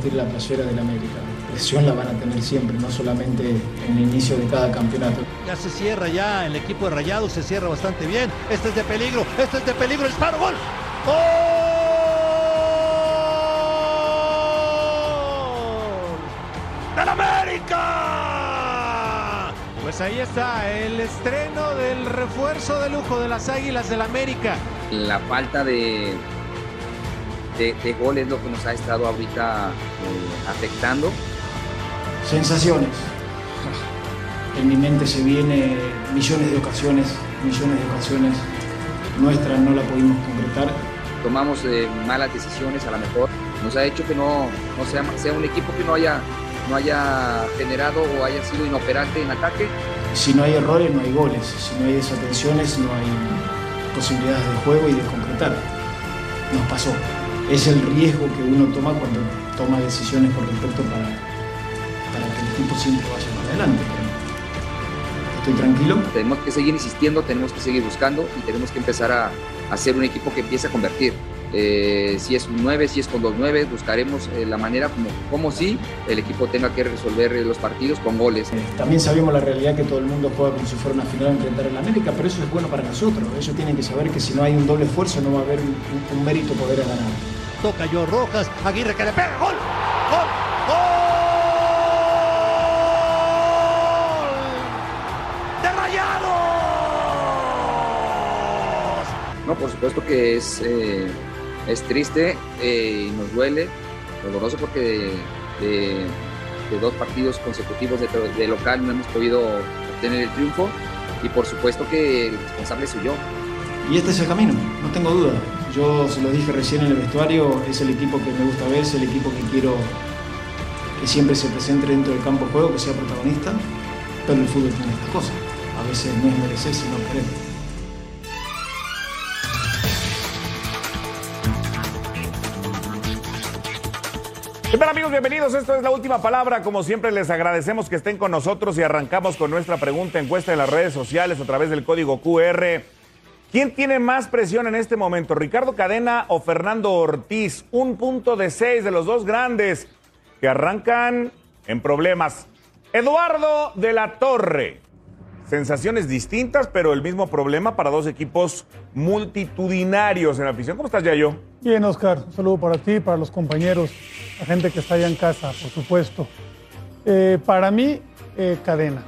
vestir la playera del América. Presión la van a tener siempre, no solamente en el inicio de cada campeonato. Ya se cierra ya el equipo de Rayados, se cierra bastante bien. Este es de peligro, este es de peligro, disparo, gol. ¡Gol! ¡Del América! Pues ahí está el estreno del refuerzo de lujo de las Águilas del América. La falta de, de, de gol es lo que nos ha estado ahorita eh, afectando. Sensaciones. En mi mente se viene millones de ocasiones, millones de ocasiones. Nuestra no la pudimos concretar. Tomamos eh, malas decisiones a lo mejor. Nos ha hecho que no, no sea, sea un equipo que no haya, no haya generado o haya sido inoperante en ataque. Si no hay errores, no hay goles. Si no hay desatenciones, no hay posibilidades de juego y de concretar. Nos pasó. Es el riesgo que uno toma cuando toma decisiones con respecto para, para que el equipo siempre vaya para adelante. Estoy tranquilo. Tenemos que seguir insistiendo, tenemos que seguir buscando y tenemos que empezar a, a ser un equipo que empiece a convertir. Eh, si es un 9, si es con dos 9, buscaremos eh, la manera como, como si el equipo tenga que resolver eh, los partidos con goles. También sabemos la realidad que todo el mundo juega como si fuera una final a enfrentar al América, pero eso es bueno para nosotros. Ellos tienen que saber que si no hay un doble esfuerzo no va a haber un, un- un mérito poder ganar. Toca yo Rojas, Aguirre que le pega, gol, gol, gol de Rayados. No, por supuesto que es, eh, es triste eh, y nos duele, doloroso porque de, dos partidos consecutivos de, de local no hemos podido obtener el triunfo y por supuesto que el responsable soy yo. Y este es el camino, no tengo duda. Yo se lo dije recién en el vestuario, es el equipo que me gusta ver, es el equipo que quiero que siempre se presente dentro del campo de juego, que sea protagonista, pero el fútbol tiene estas cosas. A veces no es merecer, sino querer. ¿Qué tal amigos? Bienvenidos. Esto es la última palabra. Como siempre les agradecemos que estén con nosotros y arrancamos con nuestra pregunta encuesta en las redes sociales a través del código QR. ¿Quién tiene más presión en este momento? ¿Ricardo Cadena o Fernando Ortiz? Un punto de seis de los dos grandes que arrancan en problemas. Eduardo de la Torre. Sensaciones distintas, pero el mismo problema para dos equipos multitudinarios en la afición. ¿Cómo estás, Yayo? Bien, Oscar, un saludo para ti, para los compañeros, la gente que está allá en casa, por supuesto. Eh, para mí, eh, cadena.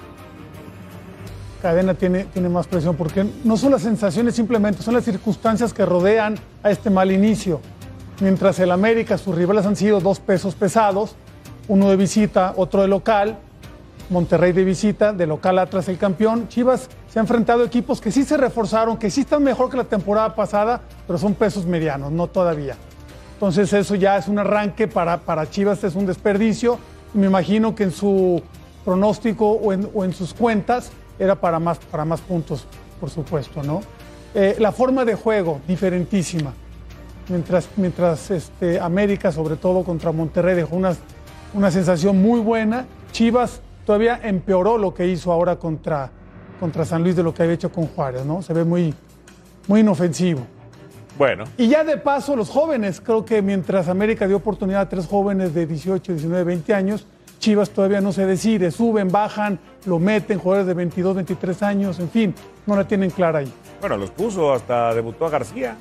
Cadena tiene, tiene más presión porque no son las sensaciones simplemente, son las circunstancias que rodean a este mal inicio. Mientras el América, sus rivales han sido dos pesos pesados, uno de visita, otro de local, Monterrey de visita, de local atrás el campeón. Chivas se ha enfrentado a equipos que sí se reforzaron, que sí están mejor que la temporada pasada, pero son pesos medianos, no todavía. Entonces eso ya es un arranque para, para Chivas, es un desperdicio. Me imagino que en su pronóstico o en, o en sus cuentas era para más, para más puntos, por supuesto, ¿no? Eh, la forma de juego, diferentísima. Mientras, mientras este, América, sobre todo contra Monterrey, dejó una, una sensación muy buena, Chivas todavía empeoró lo que hizo ahora contra, contra San Luis de lo que había hecho con Juárez, ¿no? Se ve muy, muy inofensivo. Bueno. Y ya de paso, los jóvenes, creo que mientras América dio oportunidad a tres jóvenes de 18, 19, 20 años, Chivas todavía no se decide, suben, bajan, lo meten, jugadores de 22, 23 años, en fin, no la tienen clara ahí. Bueno, los puso, hasta debutó a García.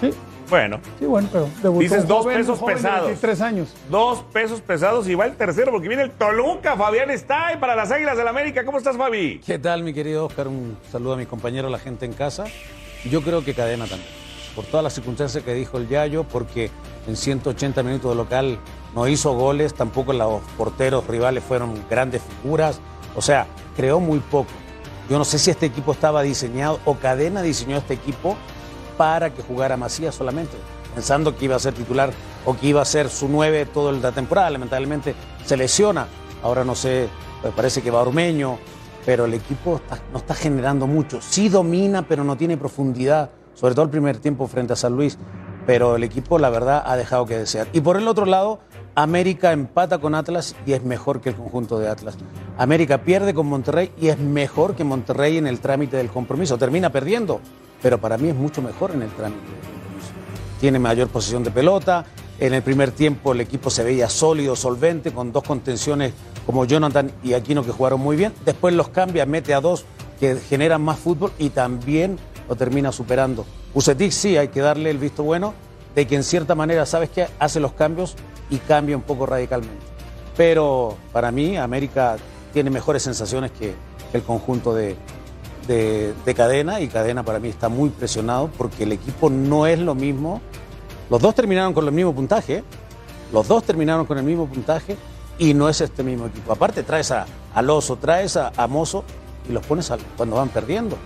Sí, Bueno, sí, bueno, pero debutó Dices un dos joven, pesos joven de pesados. 23 años. dos pesos pesados y va el tercero porque viene el Toluca. Fabián está y para las Águilas del América. ¿Cómo estás, Fabi? ¿Qué tal, mi querido Oscar? Un saludo a mi compañero, a la gente en casa. Yo creo que cadena también. Por todas las circunstancias que dijo el Yayo, porque en 180 minutos de local no hizo goles, tampoco los porteros rivales fueron grandes figuras. O sea, creó muy poco. Yo no sé si este equipo estaba diseñado o Cadena diseñó este equipo para que jugara Macías solamente, pensando que iba a ser titular o que iba a ser su 9 toda la temporada. Lamentablemente se lesiona. Ahora no sé, pues parece que va Ormeño, pero el equipo no está generando mucho. Sí domina, pero no tiene profundidad, sobre todo el primer tiempo frente a San Luis. Pero el equipo, la verdad, ha dejado que desear. Y por el otro lado, América empata con Atlas y es mejor que el conjunto de Atlas. América pierde con Monterrey y es mejor que Monterrey en el trámite del compromiso. Termina perdiendo, pero para mí es mucho mejor en el trámite del compromiso. Tiene mayor posición de pelota, En el primer tiempo el equipo se veía sólido, solvente, con dos contenciones como Jonathan y Aquino que jugaron muy bien. Después los cambia, mete a dos que generan más fútbol y también lo termina superando. Ucetic sí hay que darle el visto bueno de que en cierta manera, ¿sabes qué? Hace los cambios y cambia un poco radicalmente. Pero para mí América tiene mejores sensaciones que el conjunto de, de, de Cadena y Cadena para mí está muy presionado porque el equipo no es lo mismo. Los dos terminaron con el mismo puntaje, los dos terminaron con el mismo puntaje y no es este mismo equipo. Aparte traes a, al Oso, traes a, a Mozo y los pones cuando van perdiendo.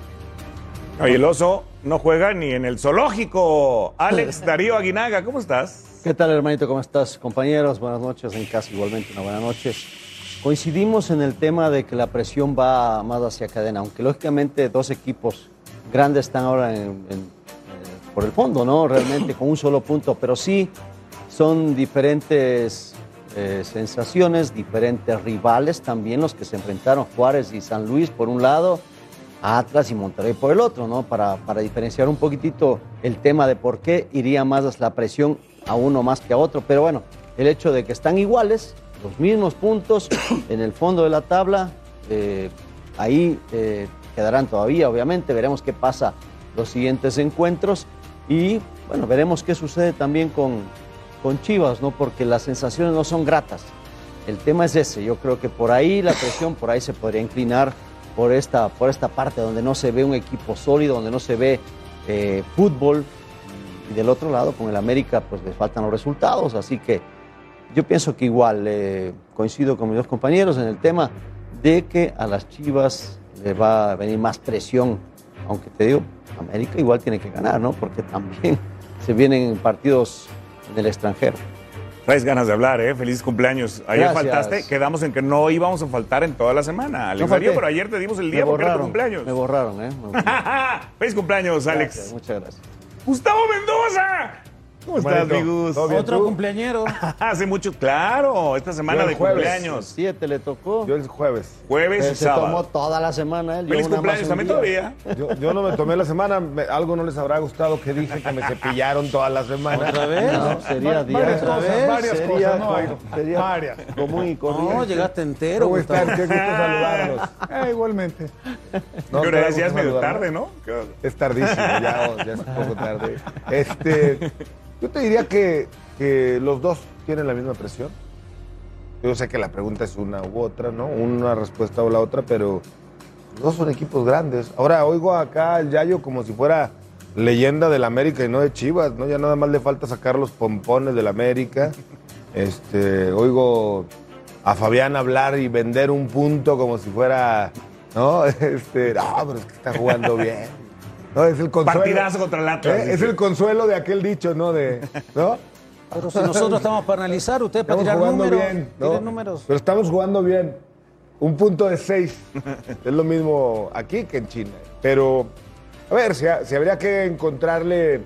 Oye, el oso no juega ni en el zoológico. Alex Darío Aguinaga, ¿cómo estás? ¿Qué tal, hermanito? ¿Cómo estás? Compañeros, buenas noches. En casa, igualmente, una buena noche. Coincidimos en el tema de que la presión va más hacia cadena, aunque lógicamente dos equipos grandes están ahora en- en- eh, por el fondo, ¿no? Realmente con un solo punto, pero sí son diferentes eh, sensaciones, diferentes rivales también los que se enfrentaron, Juárez y San Luis por un lado, Atlas y Monterrey por el otro, ¿no? Para, para diferenciar un poquitito el tema de por qué iría más la presión a uno más que a otro. Pero bueno, el hecho de que están iguales, los mismos puntos en el fondo de la tabla, eh, ahí eh, quedarán todavía, obviamente. Veremos qué pasa los siguientes encuentros y bueno, veremos qué sucede también con, con Chivas, ¿no? Porque las sensaciones no son gratas. El tema es ese, yo creo que por ahí la presión, por ahí se podría inclinar por esta, por esta parte donde no se ve un equipo sólido, donde no se ve eh, fútbol. Y del otro lado, con el América, pues le faltan los resultados. Así que yo pienso que igual eh, coincido con mis dos compañeros en el tema de que a las Chivas le va a venir más presión. Aunque te digo, América igual tiene que ganar, ¿no? Porque también se vienen partidos en el extranjero. Traes ganas de hablar, ¿eh? Feliz cumpleaños. Ayer Gracias. faltaste, quedamos en que no íbamos a faltar en toda la semana. Alex No pero ayer te dimos el Me día porque era tu cumpleaños. Me borraron, ¿eh? Me borraron. Feliz cumpleaños, Alex. Gracias, muchas gracias. Gustavo Mendoza. ¿Cómo estás, mi Gus? Otro cumpleañero. Hace mucho, claro, esta semana de jueves. cumpleaños. Siete le tocó. Yo el jueves. Jueves Pero y se tomó toda la semana él. Feliz cumpleaños un día. todavía. Yo, yo no me tomé la semana, me- algo no les habrá gustado que dije que me cepillaron toda la semana. ¿Otra vez? No, sería día. varias otra cosas, vez, varias sería cosas, no, sería varias. común y corriente. No, llegaste entero, ¿Cómo están? Qué gusto saludarlos. Eh, igualmente. No, ¿Qué hora claro, es? Ya es medio tarde, ¿no? Es tardísimo, ya, ya es un poco tarde. Este, yo te diría que, que los dos tienen la misma presión. Yo sé que la pregunta es una u otra, ¿no? Una respuesta o la otra, pero los dos son equipos grandes. Ahora oigo acá al Yayo como si fuera leyenda del América y no de Chivas, ¿no? Ya nada más le falta sacar los pompones del América. Este, oigo a Fabián hablar y vender un punto como si fuera, ¿no? Este, no, pero es que está jugando bien. No, es el consuelo. Partidazo contra el Atlas, ¿Eh? Es el consuelo de aquel dicho, ¿no? De, ¿no? Pero si nosotros estamos para analizar, usted para Estamos tirar jugando números. bien. ¿no? tiren números. Pero estamos jugando bien. Un punto de seis. es lo mismo aquí que en China. Pero, a ver, si, si habría que encontrarle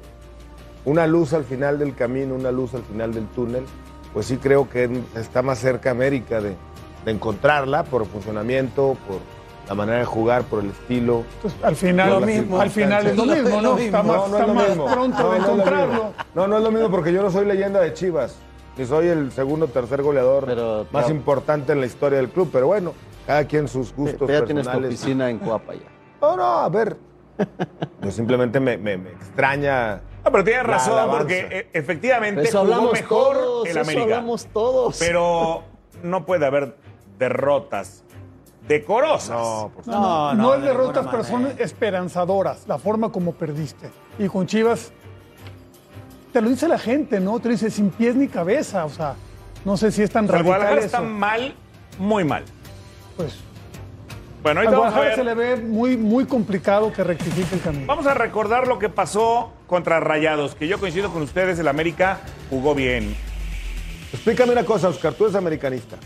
una luz al final del camino, una luz al final del túnel, pues sí creo que está más cerca América de, de encontrarla por funcionamiento, por la manera de jugar, por el estilo. Entonces, al final, Lo mismo, al final es lo mismo, ¿no? Está más, No, no es está lo más mismo. pronto No, de encontrarlo. No, no es lo mismo porque yo no soy leyenda de Chivas, ni soy el segundo o tercer goleador Pero- más importante en la historia del club, pero bueno, cada quien sus gustos Pero ya tienes tu oficina en Coapa ya. No, no, a ver. Yo simplemente me, me- me extraña. No, pero tienes razón, alabanza. porque eh, efectivamente Eso jugó hablamos mejor todos, el eso América. hablamos todos. Pero no puede haber derrotas decorosas. No, por No, no, No, no no, es de derrotas, ninguna pero son manera. esperanzadoras, la forma como perdiste. Y con Chivas, te lo dice la gente, ¿no? Te dice sin pies ni cabeza, o sea, no sé si es tan O sea, el radical Guadalajara eso. está mal, muy mal. Pues, Bueno, ahorita vamos a Guadalajara ver. se le ve muy, muy complicado que rectifique el camino. Vamos a recordar lo que pasó contra Rayados, que yo coincido con ustedes, el América jugó bien. Explícame una cosa, Oscar, tú eres americanista.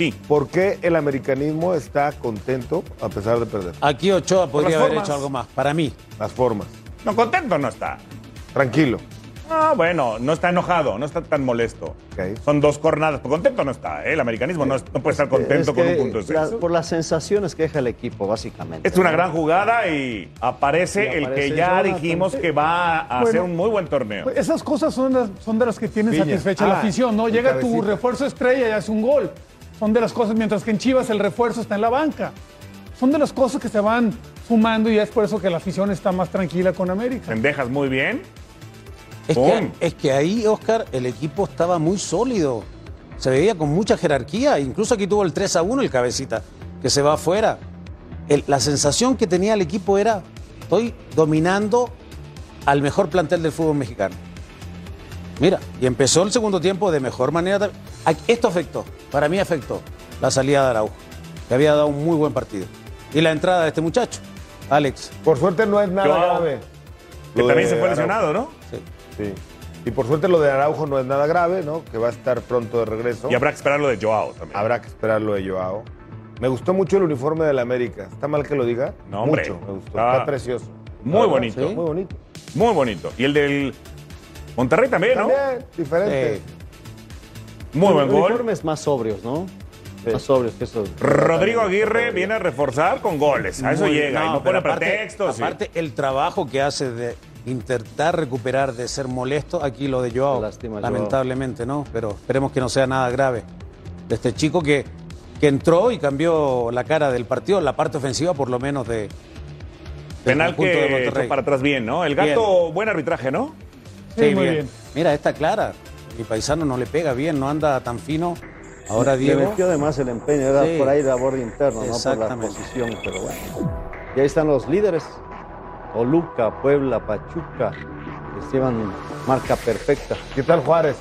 Sí. ¿Por qué el americanismo está contento a pesar de perder? Aquí Ochoa podría haber formas. hecho algo más. Para mí. Las formas. No, contento no está. Tranquilo. Ah, bueno, no está enojado, no está tan molesto. Son dos jornadas. Contento no está, ¿eh? El americanismo no, es- no puede estar contento Es con un punto de la- seis. por las sensaciones que deja el equipo, básicamente. Es una ¿no? gran jugada y aparece Y el que ya Jonathan. dijimos que va a Bueno, hacer un muy buen torneo. Pues esas cosas son, las- son de las que tiene Piña. satisfecha la Ah, afición, ¿no? Llega tu refuerzo estrella y hace un gol. Son de las cosas, mientras que en Chivas el refuerzo está en la banca. Son de las cosas que se van sumando y es por eso que la afición está más tranquila con América. Pendejas muy bien. Es que, es que ahí, Oscar, el equipo estaba muy sólido. Se veía con mucha jerarquía. Incluso aquí tuvo el 3 a 1 el cabecita, que se va afuera. El- la sensación que tenía el equipo era, estoy dominando al mejor plantel del fútbol mexicano. Mira, y empezó el segundo tiempo de mejor manera. Esto afectó, para mí afectó la salida de Araujo, que había dado un muy buen partido. Y la entrada de este muchacho, Alex. Por suerte no es nada Yo- grave. Que también se fue Araujo. lesionado, ¿no? Sí. Sí. Y por suerte lo de Araujo no es nada grave, ¿no? Que va a estar pronto de regreso. Y habrá que esperar lo de Joao también. Habrá que esperar lo de Joao. Me gustó mucho el uniforme de la América. ¿Está mal que lo diga? No, hombre. Mucho, me gustó. Ah, Está precioso. muy verdad, bonito. sí, Muy bonito. Muy bonito. Y el del Monterrey también, ¿no? También, diferente. Muy buen gol. Uniformes más sobrios, ¿no? Más sobrios que esos. Rodrigo Aguirre viene a reforzar con goles. A eso Muy- llega. y no pone aparte- pretextos. Aparte, el trabajo que hace de intentar recuperar, de ser molesto, aquí lo de Joao, Lástima, Joao. lamentablemente, ¿no? Pero esperemos que no sea nada grave. De este chico que, que entró y cambió la cara del partido, la parte ofensiva por lo menos de... Penal de que para atrás bien, ¿no? El gato, buen arbitraje, ¿no? Sí, muy bien. Mira, está clara. Mi paisano no le pega bien, no anda tan fino. Ahora Le Diego... metió además el empeño, era Sí. por ahí de borde interno, ¿no? Por la posición, pero bueno. Y ahí están los líderes. Toluca, Puebla, Pachuca, que llevan marca perfecta. ¿Qué tal Juárez?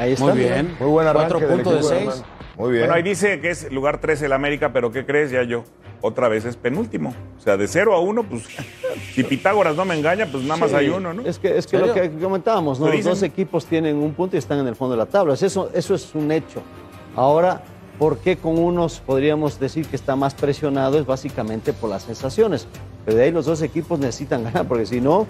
Ahí están. Muy bien. Muy buen arranque. Cuatro puntos de seis. Muy bien. Bueno, ahí dice que es lugar 13 el América, pero ¿qué crees? Ya yo. Otra vez es penúltimo. O sea, de 0 a 1, pues si Pitágoras no me engaña, pues nada más Sí, hay uno, ¿no? Es que, es que lo que comentábamos, ¿no? Lo Los dos equipos tienen un punto y están en el fondo de la tabla. Eso, eso es un hecho. Ahora, ¿por qué con unos podríamos decir que está más presionado? Es básicamente por las sensaciones. Pero de ahí los dos equipos necesitan ganar, porque si no,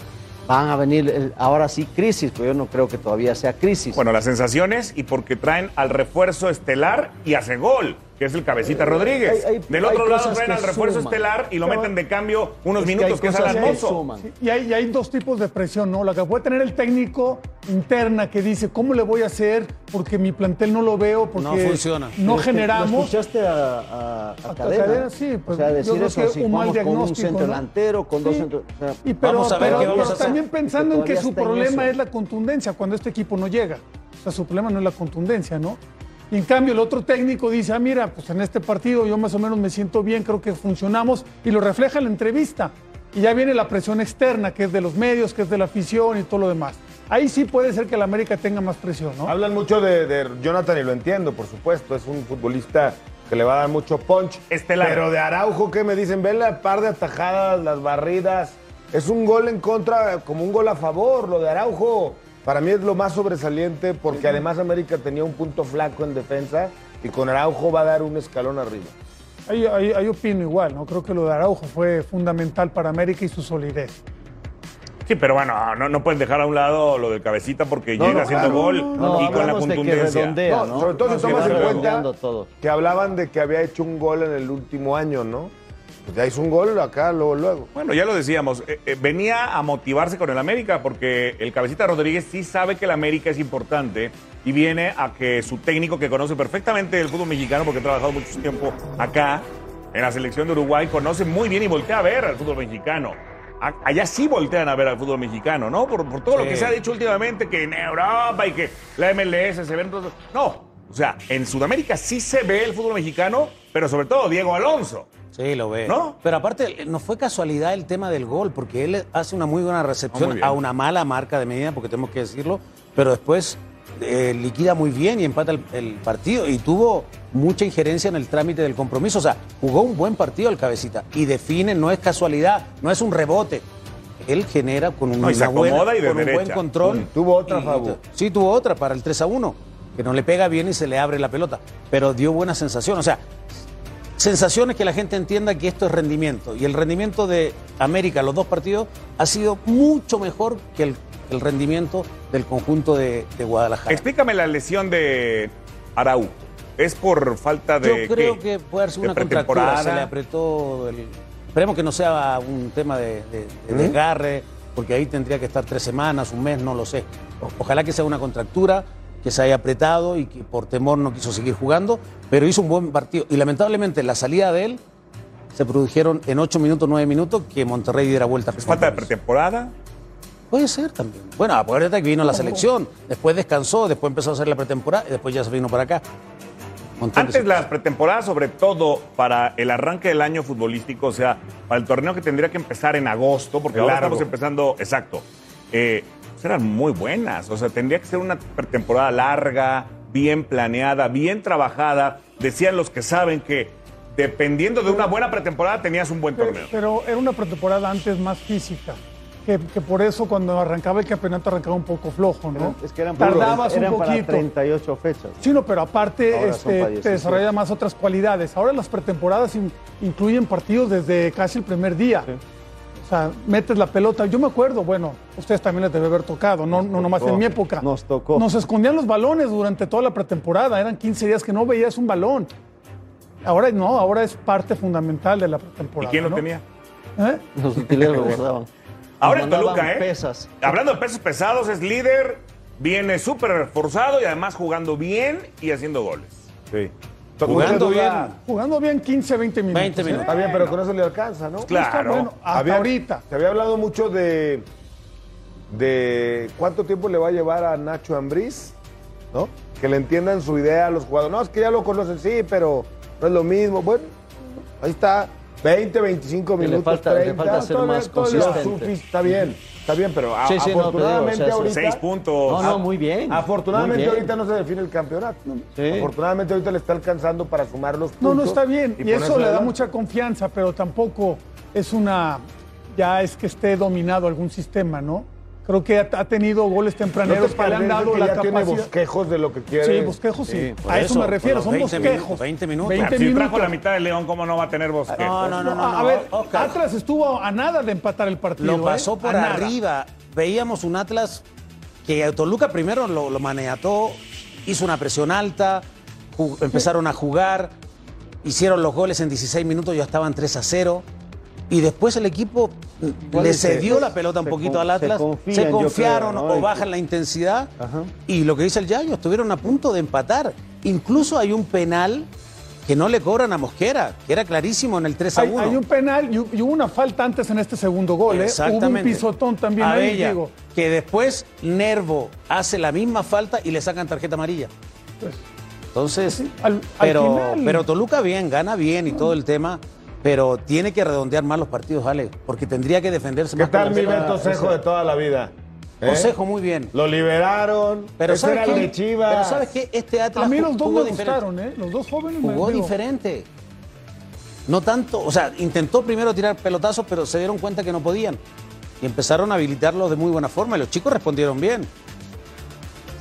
van a venir el- ahora sí crisis, pero yo no creo que todavía sea crisis. Bueno, las sensaciones y porque traen al refuerzo estelar y hace gol, que es el Cabecita Rodríguez. hay- hay- Del otro lado traen al refuerzo suman. estelar y lo Pero- meten de cambio unos Es minutos, que es Mozo. suman. Sí, Y hay, y hay dos tipos de presión, ¿no? La que puede tener el técnico interna que dice, ¿cómo le voy a hacer? Porque mi plantel no lo veo, porque No funciona. no Pero es que generamos. ¿Lo escuchaste a, a, a A Cadena? Cadena, sí, pues, o sea, yo decir creo eso que un mal vamos con un diagnóstico, centro delantero, con dos Sí. centros... o sea, Y pero, Vamos a ver pero- qué vamos pero a hacer. también pensando en que su problema eso. es la contundencia cuando este equipo no llega. O sea, su problema no es la contundencia, ¿no? Y en cambio el otro técnico dice, ah, mira, pues en este partido yo más o menos me siento bien, creo que funcionamos, y lo refleja en la entrevista. Y ya viene la presión externa, que es de los medios, que es de la afición y todo lo demás. Ahí sí puede ser que la América tenga más presión, ¿no? Hablan mucho de, de Jonathan y lo entiendo, por supuesto. Es un futbolista que le va a dar mucho punch. Estelar. Pero de Araujo, ¿qué me dicen? Ven la par de atajadas, las barridas. Es un gol en contra, como un gol a favor, lo de Araujo. Para mí es lo más sobresaliente porque además América tenía un punto flaco en defensa y con Araujo va a dar un escalón arriba. Ahí, ahí- ahí opino igual, ¿no? Creo que lo de Araujo fue fundamental para América y su solidez. Sí, pero bueno, no, no pueden dejar a un lado lo del Cabecita porque No, llega no, haciendo claro, gol No, y con la contundencia. redondea, No, ¿no? sobre todo si tomas en cuenta que hablaban de que había hecho un gol en el último año, ¿no? Pues ya hizo un gol acá, luego, luego. Bueno, ya lo decíamos, eh, eh, venía a motivarse con el América porque el Cabecita Rodríguez sí sabe que el América es importante y viene a que su técnico que conoce perfectamente el fútbol mexicano porque ha trabajado mucho tiempo acá en la selección de Uruguay, conoce muy bien y voltea a ver al fútbol mexicano. A- Allá sí voltean a ver al fútbol mexicano, ¿no? Por, por todo lo que se ha dicho últimamente, que en Europa y que la MLS se ven... No, o sea, en Sudamérica sí se ve el fútbol mexicano, pero sobre todo Diego Alonso. Sí, lo ve. ¿No? Pero aparte, no fue casualidad el tema del gol, porque él hace una muy buena muy recepción a una mala marca de medida, porque tenemos que decirlo, pero después eh, liquida muy bien y empata el, el partido y tuvo mucha injerencia en el trámite del compromiso. O sea, jugó un buen partido el cabecita y define, no es casualidad, no es un rebote. Él genera con un, No, y se una buena- y de con un buen control. Tuvo otra, Fabu. Sí, tuvo otra para el 3 a 1, que no le pega bien y se le abre la pelota, pero dio buena sensación. O sea, sensaciones que la gente entienda que esto es rendimiento. Y el rendimiento de América, los dos partidos, ha sido mucho mejor que el, el rendimiento del conjunto de, de Guadalajara. Explícame la lesión de Arau. ¿Es por falta de Yo creo qué? que puede haber sido ¿De una contractura, se le apretó el... Esperemos que no sea un tema de, de- de ¿Mm? desgarre, porque ahí tendría que estar tres semanas, un mes, no lo sé. Ojalá que sea una contractura, que se haya apretado y que por temor no quiso seguir jugando, pero hizo un buen partido. Y lamentablemente la salida de él se produjeron en ocho minutos, nueve minutos, que Monterrey diera vuelta. ¿Es falta de pretemporada? Puede ser también. Bueno, acuérdate que vino la selección, después descansó, después empezó a hacer la pretemporada y después ya se vino para acá. Antes las pretemporadas, sobre todo para el arranque del año futbolístico, o sea, para el torneo que tendría que empezar en agosto, porque ahora estamos empezando, exacto, eh, pues eran muy buenas. O sea, tendría que ser una pretemporada larga, bien planeada, bien trabajada. Decían los que saben que dependiendo de una buena pretemporada tenías un buen torneo. Pero era una pretemporada antes más física. Que, que por eso cuando arrancaba el campeonato arrancaba un poco flojo, ¿no? Es que eran, Tardabas eran un para poquito. 38 fechas. Sí, no, pero aparte este, te 17. desarrolla más otras cualidades. Ahora las pretemporadas in- incluyen partidos desde casi el primer día. O sea, metes la pelota. Yo me acuerdo, bueno, ustedes también les debe haber tocado, no, no nomás en mi época. Nos tocó. Nos escondían los balones durante toda la pretemporada. Eran 15 días que no veías un balón. Ahora no, ahora es parte fundamental de la ¿Y pretemporada. quién lo ¿no? tenía? ¿Eh? Los utileros lo guardaban. Ahora en Toluca, ¿eh? pesas. Hablando de pesos pesados, es líder, viene súper reforzado y además jugando bien y haciendo goles. Sí. Jugando bien. Jugando bien 15, 20 minutos. 20 ¿eh? minutos. Está bien, pero con eso le alcanza, ¿no? Claro. Bueno, hasta Había- ahorita. Se había hablado mucho de, de cuánto tiempo le va a llevar a Nacho Ambriz, ¿no? Que le entiendan su idea a los jugadores. No, es que ya lo conocen, sí, pero no es lo mismo. Bueno, ahí está. 20, 25 Le minutos, falta- le 30. falta ser más consistente. sufi- Está bien, está bien, pero a- Sí, sí, no, digo, afortunadamente o sea, ahorita... Seis puntos. No, no, muy bien. Afortunadamente Muy bien. ahorita no se define el campeonato. Sí. Afortunadamente ahorita le está alcanzando para sumar los puntos. No, no está bien. Y, eso le da adelante. mucha confianza, pero tampoco es una. Ya es que esté dominado algún sistema, ¿no? Creo que ha, ha tenido goles ¿No te tempraneros que le han dado que la ya tiene capacidad. bosquejos de lo que quiere? Sí, bosquejos sí. A eso, eso, me refiero, son 20 bosquejos. minutos, 20 minutos. 20 si minutos. trajo la mitad de León, ¿cómo no va a tener bosquejos? No, no, no, no. a no, ver. Atlas estuvo a nada de empatar el partido. Lo pasó ¿eh? por nada. arriba. Veíamos un Atlas que Toluca primero lo, lo maniató, hizo una presión alta, empezaron a jugar, hicieron los goles en 16 minutos, ya estaban 3 a 0. Y después el equipo le cedió la pelota un Se poquito con- al Atlas, se, confían, confiaron creo, ¿no? o bajan la intensidad. Ajá. Y lo que dice el Yayo, estuvieron a punto de empatar. Incluso hay un penal que no le cobran a Mosquera, que era clarísimo en el 3 a Hay, 1. hay un penal y, y hubo una falta antes en este segundo gol. ¿eh? Hubo un Exactamente. pisotón también ahí, Abella, digo. Que después Nervo hace la misma falta y le sacan tarjeta amarilla. Pues, Entonces, al- al pero, final- pero Toluca bien, gana bien y todo el tema, pero tiene que redondear más los partidos, Ale, porque tendría que defenderse ¿Qué más. con tal mi Beto Cejo de toda la vida? ¿Eh? Consejo muy bien. Lo liberaron. Pero ese ¿sabes era qué? de Chivas. Pero ¿sabes qué? Este Atlas a mí los dos me diferente. gustaron, ¿eh? Los dos jóvenes me Jugó digo, diferente. No tanto, o sea, intentó primero tirar pelotazos, pero se dieron cuenta que no podían. Y empezaron a habilitarlos de muy buena forma y los chicos respondieron bien.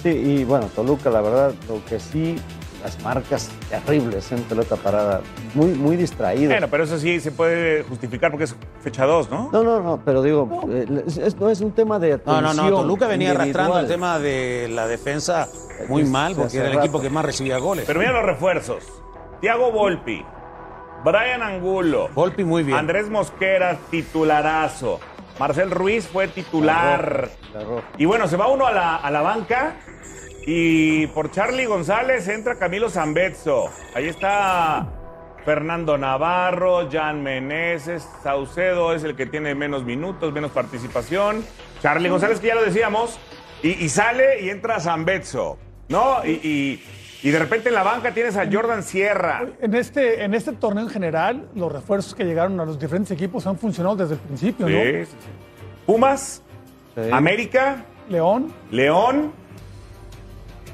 Sí, y bueno, Toluca, la verdad, lo que sí, las marcas terribles en pelota parada, muy, muy distraído. Bueno, pero eso sí se puede justificar porque es fecha 2, ¿no? No, no, no, pero digo, eh, es- es- no es un tema de No, atención no, no, Toluca venía individual. arrastrando el tema de la defensa muy mal porque era el rato. equipo que más recibía goles. Pero mira los refuerzos. Tiago Volpi, Brian Angulo, Volpi muy bien. Andrés Mosquera, titularazo. Marcel Ruiz fue titular. La roja. Y bueno, se va uno a la, a la banca y por Charlie González entra Camilo Zambetso. Ahí está Fernando Navarro, Jan Meneses, Saucedo es el que tiene menos minutos, menos participación. Charlie González, que ya lo decíamos, y, y sale y entra Zambetso, ¿no? Y, y- y de repente en la banca tienes a Jordan Sierra. En este, en este torneo en general, los refuerzos que llegaron a los diferentes equipos han funcionado desde el principio, Sí, ¿no? sí, sí. Pumas, Sí. América, León, León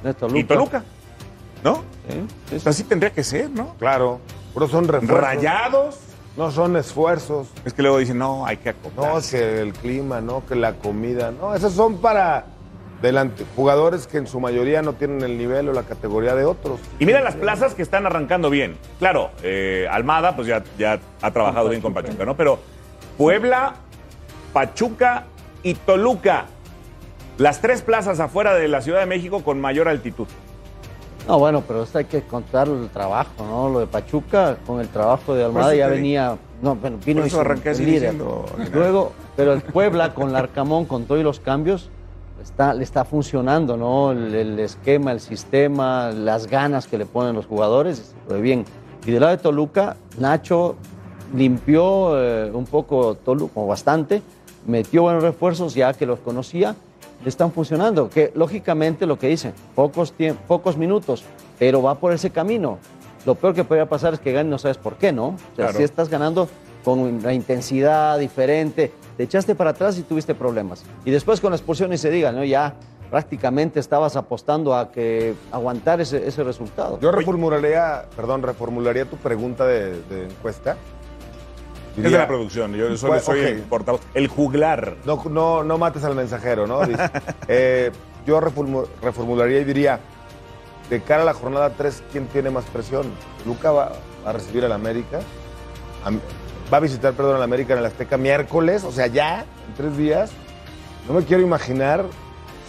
De Toluca. y Toluca, ¿no? Sí, sí, sí. Así tendría que ser, ¿no? Claro. Pero son refuerzos. Rayados. No son esfuerzos. Es que luego dicen, no, hay que acoplar. No, que el clima, no, que la comida. No, esos son para delante, jugadores que en su mayoría no tienen el nivel o la categoría de otros. Y mira las plazas que están arrancando bien. Claro, eh, Almada pues ya, ya ha trabajado bien con Pachuca, ¿no? Pero Puebla, Pachuca y Toluca. Las tres plazas afuera de la Ciudad de México con mayor altitud. No, bueno, pero esto hay que contar el trabajo, ¿no? Lo de Pachuca con el trabajo de Almada ya venía, no, bueno, vino Por y eso arranqué así líder. diciendo, Luego, pero el Puebla con el Arcamón, con todos los cambios, está, le está funcionando, ¿no? El, el esquema, el sistema, las ganas que le ponen los jugadores, lo bien. Y del lado de Toluca, Nacho limpió eh, un poco Toluca, o bastante, metió buenos refuerzos ya que los conocía, están funcionando. Que lógicamente lo que dicen, pocos, pocos minutos, pero va por ese camino. Lo peor que podría pasar es que gane, no sabes por qué, ¿no? O sea, Claro. si estás ganando con la intensidad diferente, te echaste para atrás y tuviste problemas. Y después con la expulsión y se diga, ¿no? Ya prácticamente estabas apostando a que aguantar ese, ese resultado. Yo reformularía, perdón, reformularía tu pregunta de, de encuesta. Es de la producción, yo solo soy ok. el portavoz. El juglar. No, no, no mates al mensajero, ¿no? Dice, eh, yo reformu- reformularía y diría, de cara a la jornada 3, ¿quién tiene más presión? Luca va a recibir al América, Am- va a visitar, perdón, al América en el Azteca miércoles, o sea, ya, en tres días. No me quiero imaginar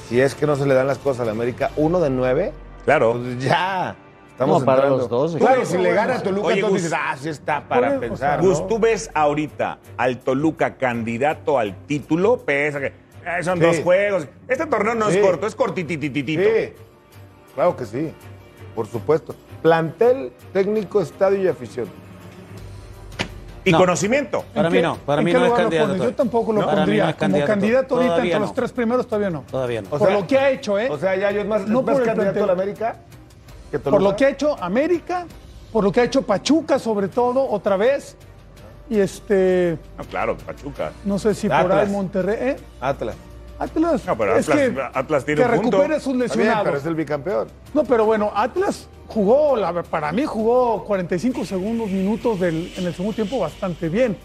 si es que no se le dan las cosas al América, uno de nueve, Claro. pues ya. Estamos No, para entrando. los dos, Claro, si le gana a Toluca, Oye, entonces Gus, dices, ah, sí está para pensar. sea, Gus, ¿no? ¿tú ves ahorita al Toluca candidato al título? Pesa que eh, son Sí. dos juegos. Este torneo no Sí. es corto, es cortitititito. Sí, claro que sí, por supuesto. Plantel, técnico, estadio y afición. Y No. conocimiento. Para ¿En mí no, para mí no es candidato. Yo tampoco lo pondría. Como candidato. ahorita Todavía entre no. los tres primeros todavía no. Todavía no. O por sea- lo que ha hecho, ¿eh? O sea, ya yo es más, es No más por el candidato a la América. Por lo que ha hecho América, por lo que ha hecho Pachuca sobre todo, otra vez. Y este, No, claro, Pachuca. no sé si por Atlas. ahí Monterrey. ¿eh? Atlas. Atlas. No, pero es Atlas- que, Atlas tiene que un punto. recupere sus Está bien, lesionados. pero es el bicampeón. No, pero bueno, Atlas jugó, la- para mí jugó 45 segundos, minutos del- en el segundo tiempo bastante bien.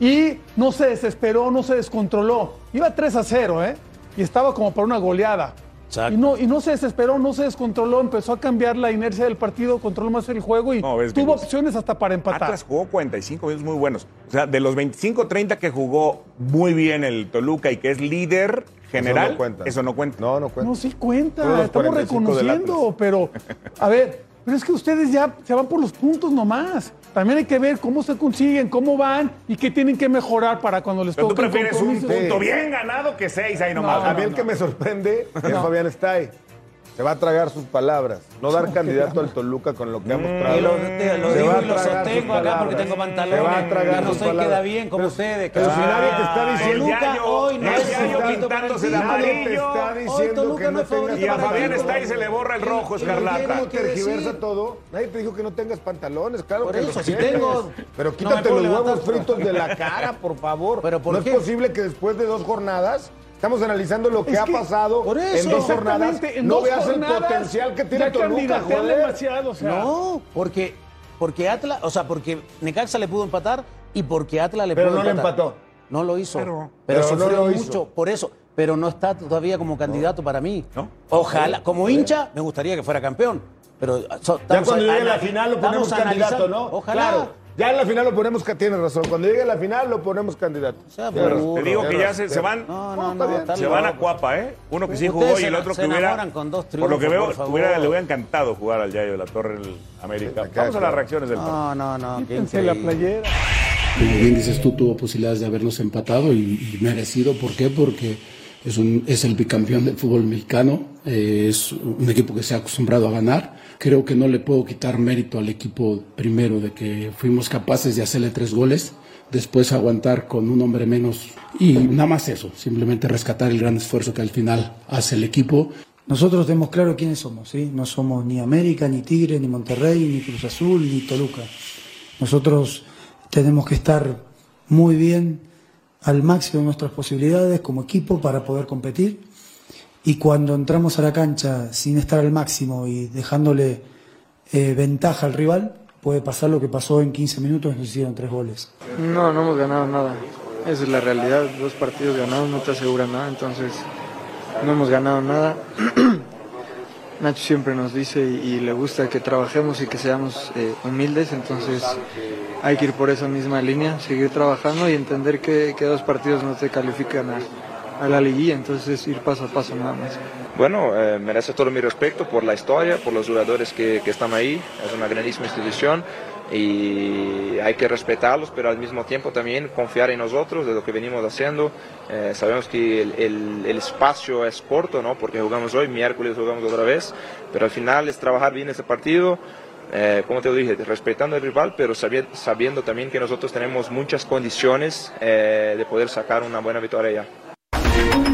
Y no se desesperó, no se descontroló. Iba 3 a 0, ¿eh? Y estaba como para una goleada. Exacto. Y no, y no se desesperó, no se descontroló, empezó a cambiar la inercia del partido, controló más el juego y No, ves, tuvo Vinicius. opciones hasta para empatar. Atlas jugó 45 minutos muy buenos. O sea, de los 25-30 que jugó muy bien el Toluca y que es líder general, Eso no cuenta. eso no cuenta. No, no cuenta. No, sí cuenta, estamos 45 del reconociendo, pero a ver, pero es que ustedes ya se van por los puntos nomás. También hay que ver cómo se consiguen, cómo van y qué tienen que mejorar para cuando les Pero tú prefieres un punto bien ganado que seis ahí nomás. No, a mí el que me sorprende es Fabián Stay. Se va a tragar sus palabras. No dar candidato al Toluca con lo que ha mostrado. Y lo, te- lo Se digo va a y lo sostengo acá porque tengo Se va a pantalones. tragar y no soy queda palabras. bien como Pero- ustedes. pero si nadie te está diciendo- Toluca Yayo- hoy no es favorito para el de te está Hoy diciendo Toluca no no es favorito Y a Fabián título. Stay se le borra el rojo, Y- y Escarlata. tengo ¿Cómo que tergiversa todo? Nadie te dijo que no tengas pantalones, claro Por que eso, los si tengo, Pero no quítate los huevos fritos de la cara, por favor. ¿Pero por no es posible que después de dos jornadas estamos analizando lo que Es ha que- pasado por en dos jornadas. En no dos veas jornadas el potencial que tiene Toluca, joder. demasiado, o sea, No, porque, porque Atlas, o sea, porque Necaxa le pudo empatar y porque Atlas le Pero pudo no le empatar. empató. No lo hizo. Pero- pero, pero no sufrió hizo. mucho, por eso. Pero no está todavía como candidato para mí. ¿No? Ojalá, como hincha, me gustaría que fuera campeón. Pero so- Ya estamos cuando llegue a la final lo ponemos candidato. ¿no? Ojalá. Claro. Ya en la final lo ponemos, que tienes razón. Cuando llegue a la final lo ponemos candidato. sea burro. razón. Te digo que ya se, se van, No, No, no, se van a. Cuapa, ¿eh? Uno que sí jugó y el otro se que hubiera. con dos por lo que triunfos, veo, hubiera- le hubiera encantado jugar al Yayo de la Torre del América. acá, Vamos a las reacciones del partido. No, no, no. quítense la playera. Como bien dices tú, tuvo posibilidades de habernos empatado y, y merecido. ¿Por qué? Porque es, un, es el bicampeón del fútbol mexicano, eh, es un equipo que se ha acostumbrado a ganar. Creo que no le puedo quitar mérito al equipo primero de que fuimos capaces de hacerle tres goles, después aguantar con un hombre menos y nada más eso, simplemente rescatar el gran esfuerzo que al final hace el equipo. Nosotros tenemos claro quiénes somos, ¿sí? No somos ni América, ni Tigre, ni Monterrey, ni Cruz Azul, ni Toluca. Nosotros tenemos que estar muy bien al máximo de nuestras posibilidades como equipo para poder competir. Y cuando entramos a la cancha sin estar al máximo y dejándole eh, ventaja al rival, puede pasar lo que pasó en 15 minutos, nos hicieron tres goles. No, no hemos ganado nada. Esa es la realidad. Dos partidos ganados no te aseguran nada, entonces no hemos ganado nada. Nacho siempre nos dice y, y le gusta que trabajemos y que seamos eh, humildes, entonces hay que ir por esa misma línea, seguir trabajando y entender que, que dos partidos no te califican a, a la liguilla, entonces ir paso a paso nada más. Bueno, eh, merece todo mi respeto por la historia, por los jugadores que, que están ahí. Es una grandísima institución y hay que respetarlos, pero al mismo tiempo también confiar en nosotros, de lo que venimos haciendo. Eh, sabemos que el, el- espacio es corto, ¿no? porque jugamos hoy, miércoles jugamos otra vez, pero al final es trabajar bien ese partido. eh, como te dije, respetando al rival, pero sabi- sabiendo también que nosotros tenemos muchas condiciones eh, de poder sacar una buena victoria ya. Thank you.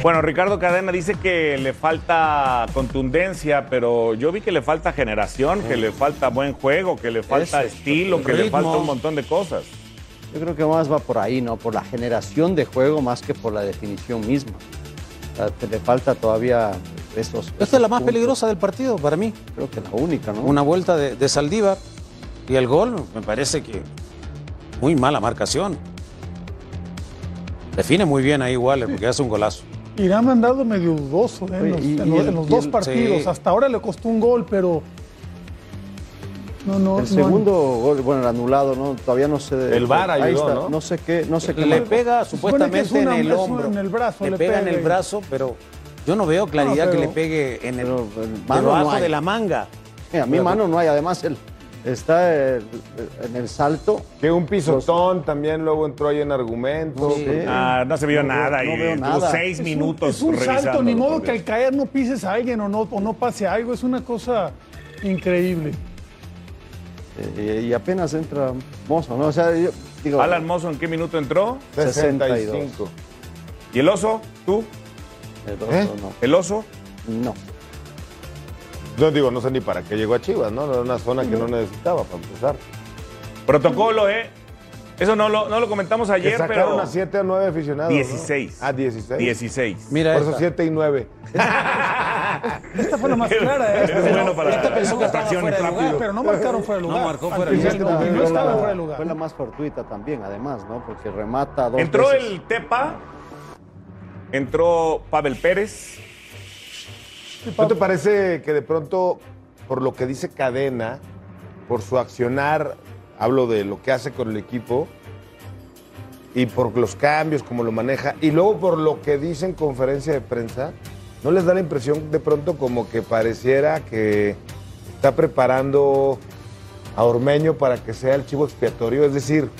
Bueno, Ricardo Cadena dice que le falta contundencia, pero yo vi que le falta generación, que le falta buen juego, que le falta Eso, estilo, que le falta un montón de cosas. Yo creo que más va por ahí, ¿no? Por la generación de juego más que por la definición misma. O sea, te le falta todavía esos. Esta es la más peligrosa del partido para mí. Creo que la única, ¿no? Una vuelta de, de Saldívar y el gol, me parece que muy mala marcación. Define muy bien ahí Waller porque hace un golazo. Irán me han dado medio dudoso ¿eh? en, los, y- en y los- el- en los y dos el- partidos. sí. Hasta ahora le costó un gol, pero. No, no. El no- segundo gol, bueno, el anulado, ¿no? Todavía no sé. El VAR ahí ayudó, está, ¿no? No sé qué, no sé qué. Le pega supuestamente una- en el hombro. en el brazo, le, le pega en el brazo, pero yo no veo claridad No, que le pegue en el Pero, mano debajo no hay. de la manga. Mira, a mí mano no hay. Además, el, está el- en el salto. Que un pisotón también luego entró ahí en argumentos. Sí. Ah, no se vio No, nada no y veo tuvo nada. seis es un- minutos Es un salto, ni modo que al caer no pises a alguien o no, o no pase algo. Es una cosa increíble. eh, y apenas entra Mozo, ¿no? O sea, yo digo. Alan Mozo, ¿en qué minuto entró? 65. ¿Y el oso? ¿Tú? el otro ¿Eh? no. ¿El oso? No. Yo digo, no sé ni para qué llegó a Chivas, ¿no? Era una zona que no necesitaba para empezar. Protocolo, ¿eh? Eso no lo, no lo comentamos Que ayer, sacaron pero... a 7 o 9 aficionados. ¿no? 16. Ah, 16. 16. Mira Por eso esta. 7 y 9. Esta fue la más clara, ¿eh? Es bueno para Esta pensó que estaba fuera de lugar. Pero no marcaron fuera de lugar. No marcó fuera de lugar. no, no estaba la- fuera de lugar. Fue la más fortuita también, además, ¿no? Porque remata dos Entró veces. el Tepa, entró Pavel Pérez. ¿No te parece que de pronto, por lo que dice Cadena, por su accionar, hablo de lo que hace con el equipo, y por los cambios, como lo maneja, y luego por lo que dice en conferencia de prensa, ¿no les da la impresión de pronto como que pareciera que está preparando a Ormeño para que sea el chivo expiatorio? Es decir,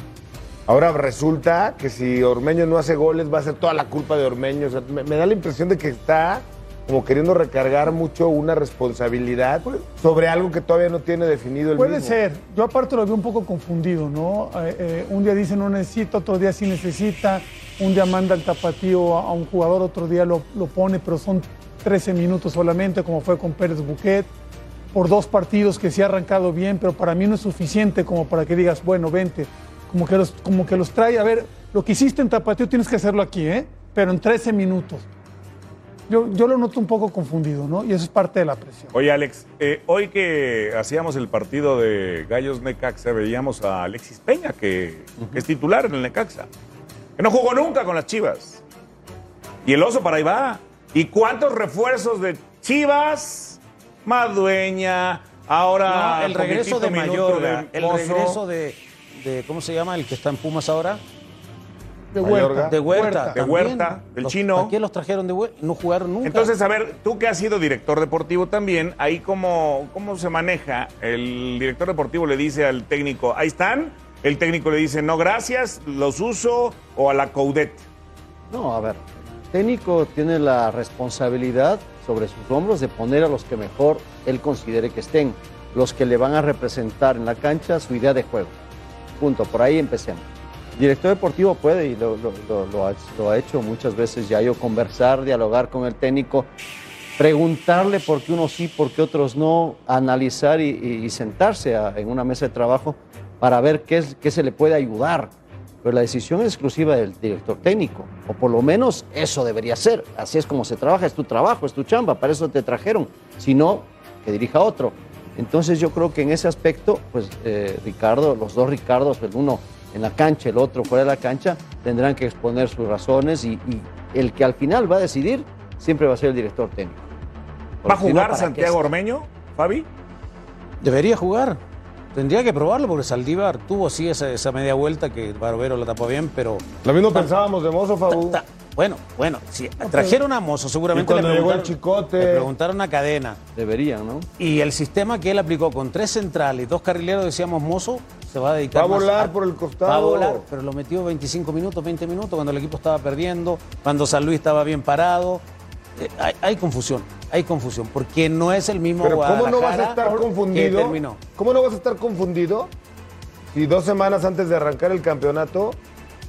ahora resulta que si Ormeño no hace goles va a ser toda la culpa de Ormeño. O sea, me, me da la impresión de que está como queriendo recargar mucho una responsabilidad sobre algo que todavía no tiene definido el Puede mismo. ser. Yo aparte lo veo un poco confundido, ¿no? Eh, eh, un día dice no necesita, otro día sí necesita. Un día manda el tapatío a, a un jugador, otro día lo, lo pone, pero son 13 minutos solamente, como fue con Pérez Buquet. Por dos partidos que sí ha arrancado bien, pero para mí no es suficiente como para que digas, bueno, vente. Como que los, como que los trae, a ver, lo que hiciste en tapatío tienes que hacerlo aquí, ¿eh? Pero en 13 minutos. Yo, yo lo noto un poco confundido, ¿no? Y eso es parte de la presión. Oye, Alex, eh, hoy que hacíamos el partido de Gallos Necaxa, veíamos a Alexis Peña, que, que es titular en el Necaxa, que no jugó nunca con las Chivas. Y el oso para ahí va. ¿Y cuántos refuerzos de Chivas? Madueña, ahora No, el regreso de de el regreso de, de- ¿cómo se llama? El que está en Pumas ahora. De Mayorga. De Huerta. Huerta. De. Huerta, del chino. ¿A quién los trajeron de Huerta? No jugaron nunca. Entonces, a ver, tú que has sido director deportivo también, ahí cómo, cómo se maneja. El director deportivo le dice al técnico, ahí están, el técnico le dice, no, gracias, los uso, o a la Coudet. No, a ver, el técnico tiene la responsabilidad sobre sus hombros de poner a los que mejor él considere que estén, los que le van a representar en la cancha su idea de juego. Punto, por ahí empecemos. Director deportivo puede, y lo, ha, hecho muchas veces ya yo, conversar, dialogar con el técnico, preguntarle por qué unos sí, por qué otros no, analizar y, y- sentarse en una mesa de trabajo para ver qué, es, qué se le puede ayudar. Pero la decisión es exclusiva del director técnico, o por lo menos eso debería ser. Así es como se trabaja, es tu trabajo, es tu chamba, para eso te trajeron. Si no, que dirija otro. Entonces yo creo que en ese aspecto, pues eh, Ricardo, los dos Ricardos, el uno en la cancha, el otro fuera de la cancha, tendrán que exponer sus razones y, y el que al final va a decidir siempre va a ser el director técnico. ¿Va a Porque si no, jugar ¿para qué Santiago? Ormeño, Fabi? Debería jugar. Tendría que probarlo porque Saldívar tuvo sí esa, esa media vuelta que Barbero la tapó bien, pero. Lo mismo pensábamos de Mozo, Fabu. Bueno, bueno, si trajeron a Mozo, seguramente le el preguntaron- Chicote. Le preguntaron a Cadena. Deberían, ¿no? Y el sistema que él aplicó con tres centrales y dos carrileros, decíamos, Mozo, se va a dedicar Va a más volar por el costado. Va a volar, pero lo metió 25 minutos, 20 minutos cuando el equipo estaba perdiendo, cuando San Luis estaba bien parado. Eh, hay, hay confusión, hay confusión, porque no es el mismo Pero ¿cómo no vas a estar confundido? terminó. ¿Cómo no vas a estar confundido si dos semanas antes de arrancar el campeonato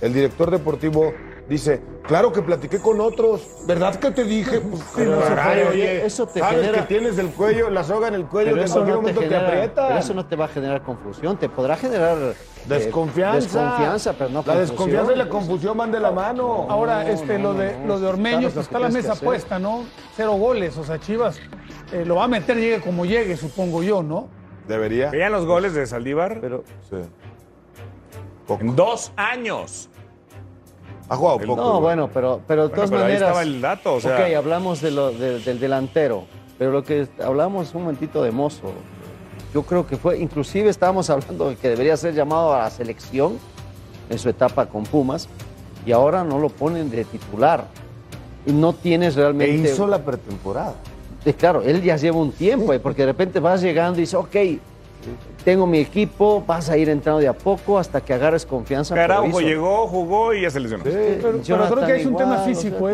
el director deportivo dice, claro que platiqué con otros, ¿verdad que te dije? Pues, no se caray, puede. oye, Eso te sabes genera- que tienes el cuello, la soga en el cuello, Pero que en cualquier no te momento te, genera, aprieta. pero eso no te va a generar confusión, te podrá generar eh, Desconfianza. desconfianza, pero no La confusión. desconfianza y la confusión van de la mano. Ahora, No, este, no, lo de, no, lo de Ormeño, pues está la mesa puesta, ¿no? Cero goles, o sea, Chivas eh, lo va a meter llegue como llegue, supongo yo, ¿no? Debería. ¿Veían los goles de Saldívar? Pero, Sí. En dos años. Ha jugado poco. no, bueno, pero, pero de Bueno, todas pero ahí maneras. estaba el dato, o sea. Ok, hablamos de lo- de- del delantero, pero lo que hablamos un momentito de Mozo. Yo creo que fue, inclusive estábamos hablando de que debería ser llamado a la selección en su etapa con Pumas, y ahora no lo ponen de titular. Y no tienes E realmente. hizo la pretemporada. Eh, Claro, él ya lleva un tiempo, eh, porque de repente vas llegando y dices, ok, tengo mi equipo, vas a ir entrando de a poco hasta que agarres confianza. hizo- llegó, jugó y ya se lesionó. Pero, pero creo que es un tema igual, o sea, físico,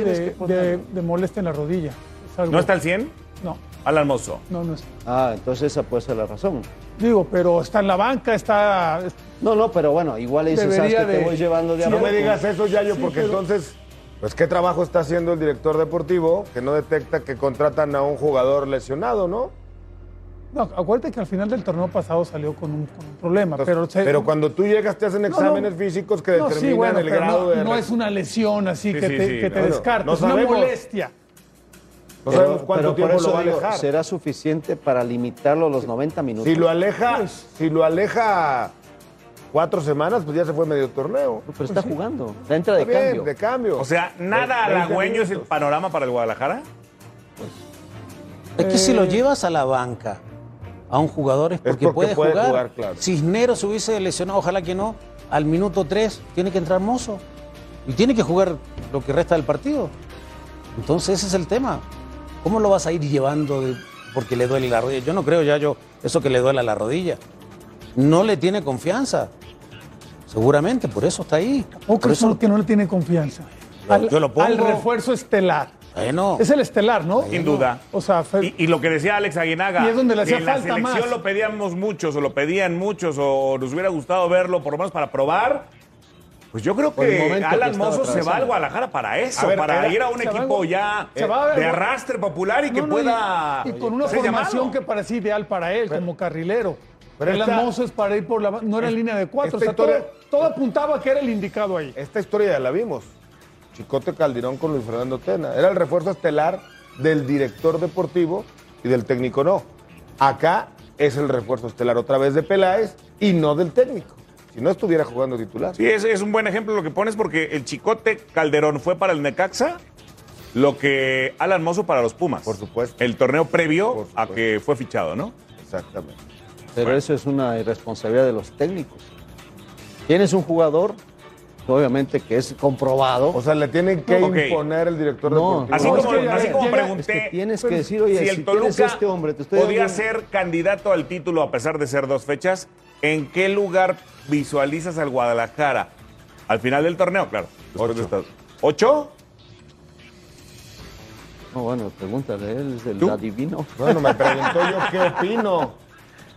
eh, de, molestia en la rodilla. Es algo- ¿No está al 100? No, Alan Mozo. no, no está. Ah, entonces esa puede ser la razón. Digo, pero está en la banca, está... No, no, pero bueno, igual le dices, sabes Debería que te de- voy llevando de a No me digas eso, Yayo, Sí, porque pero- entonces, pues, ¿qué trabajo está haciendo el director deportivo que no detecta que contratan a un jugador lesionado, no? No, acuérdate que al final del torneo pasado salió con un, con un problema, Entonces, pero... se- pero cuando tú llegas te hacen No, no. exámenes físicos que No, determinan sí, bueno, el grado no, de... no es una lesión así Sí, que sí, te, sí, que te bueno, descartes, no es una molestia. No Pero- sabemos cuánto tiempo lo va a digo, alejar. será suficiente para limitarlo a los 90 minutos. Si lo aleja, Pues- si lo aleja cuatro semanas, pues ya se fue medio torneo. Pero está jugando, está entra de Está bien, cambio. de cambio. O sea, nada Ve- 20 halagüeño es el panorama para el Guadalajara. Es que si lo Eh, llevas a la banca a un jugador es porque, porque puede, puede jugar. jugar, claro. Cisneros se hubiese lesionado, ojalá que no. Al minuto 3 tiene que entrar Mozo. Y tiene que jugar lo que resta del partido. Entonces ese es el tema. ¿Cómo lo vas a ir llevando de- porque le duele la rodilla? Yo no creo ya yo eso que le duele la rodilla. No le tiene confianza. Seguramente, por eso está ahí. ¿O Por crees eso, que no le tiene confianza? Yo- Al, yo lo pongo. al refuerzo estelar. Bueno, Es el estelar, ¿no? Sin duda. O sea, fue- Y, y lo que decía Alex Aguinaga, Y es donde le que hacía en la falta selección más. lo pedíamos muchos, o lo pedían muchos, o nos hubiera gustado verlo, por lo menos para probar. Pues yo creo que que Alan estaba Mozo se va al Guadalajara para eso, ver, para era- ir a un va equipo al- ya va al- de arrastre popular y que No, no, pueda y, y con una formación llamado. que parecía ideal para él, como carrilero. pero el esta- Mozo es para ir por la... No era en línea de cuatro. O sea, todo, historia- todo apuntaba que era el indicado ahí. Esta historia ya la vimos. Chicote Calderón con Luis Fernando Tena. Era el refuerzo estelar del director deportivo y del técnico no. Acá es el refuerzo estelar otra vez de Peláez y no del técnico. Si no estuviera jugando titular. Sí, es, es un buen ejemplo lo que pones porque el Chicote Calderón fue para el Necaxa lo que Alan Mozo para los Pumas. Por supuesto. El torneo previo a que fue fichado, ¿no? Exactamente. Pero eso es una irresponsabilidad de los técnicos. Tienes un jugador, obviamente que es comprobado. O sea, le tienen que imponer el director No, deportivo. Así No, como, es que así como pregunté es que tienes que decir, oye, si si el tienes Toluca este hombre, te estoy podía ser candidato al título a pesar de ser dos fechas, ¿en qué lugar visualizas al Guadalajara? Al final del torneo, claro. después de estas- ¿Ocho? No, bueno, pregúntale, él es el ¿Tú? adivino. Bueno, me preguntó yo qué opino.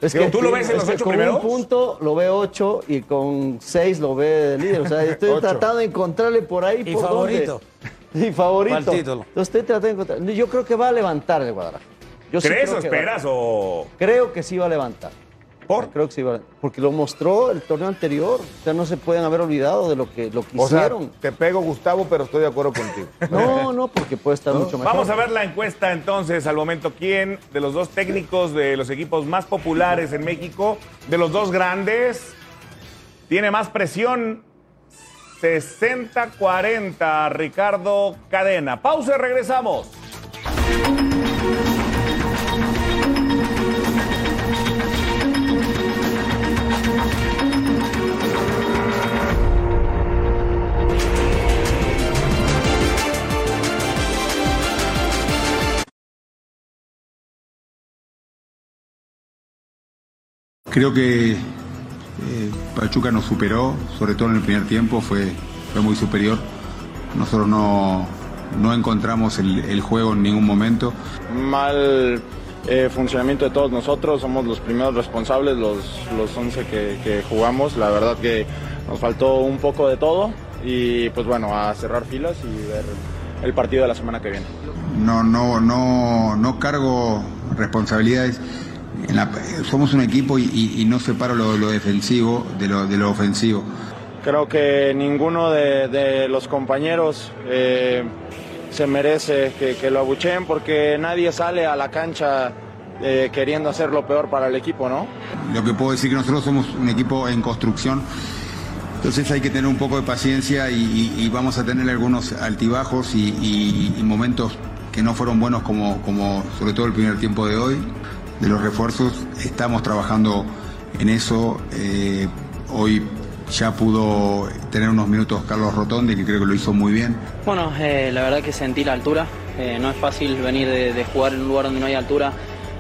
Es ¿Tú- tú lo ves en los que ocho con primeros? un punto lo ve ocho y con seis lo ve líder. O sea, estoy tratando de encontrarle por ahí. Y por favorito. dónde. Y favorito. ¿Cuál título? Entonces estoy tratando de encontrar. Yo creo que va a levantar el Guadalajara. Yo sí ¿Crees creo o que esperas o...? Creo que sí va a levantar. ¿Por? Creo que sí Porque lo mostró el torneo anterior. O sea, no se pueden haber olvidado de lo que, lo que O sea, hicieron. te pego, Gustavo, pero estoy de acuerdo contigo. No, no, porque puede estar mucho mejor. Vamos a ver la encuesta entonces al momento. ¿Quién de los dos técnicos de los equipos más populares en México, de los dos grandes, tiene más presión? 60-40, Ricardo Cadena. Pausa y regresamos. Creo que eh, Pachuca nos superó, sobre todo en el primer tiempo, fue, fue muy superior. Nosotros no, no encontramos el, el juego en ningún momento. mal eh, funcionamiento de todos nosotros, somos los primeros responsables, los, los 11 que, que jugamos, la verdad que nos faltó un poco de todo y pues bueno, a cerrar filas y ver el partido de la semana que viene. No, no, no, no cargo responsabilidades. En la- somos un equipo y, y- y no separo lo, lo defensivo de lo, de lo ofensivo. Creo que ninguno de, de los compañeros eh, se merece que, que lo abucheen porque nadie sale a la cancha eh, queriendo hacer lo peor para el equipo, ¿no? Lo que puedo decir que nosotros somos un equipo en construcción, entonces hay que tener un poco de paciencia y, vamos a tener algunos altibajos y, momentos que no fueron buenos como, como sobre todo el primer tiempo de hoy. De los refuerzos estamos trabajando en eso. eh, hoy ya pudo tener unos minutos Carlos Rotondi, que creo que lo hizo muy bien. Bueno, eh, la verdad que sentí la altura. Eh, no es fácil venir de, de jugar en un lugar donde no hay altura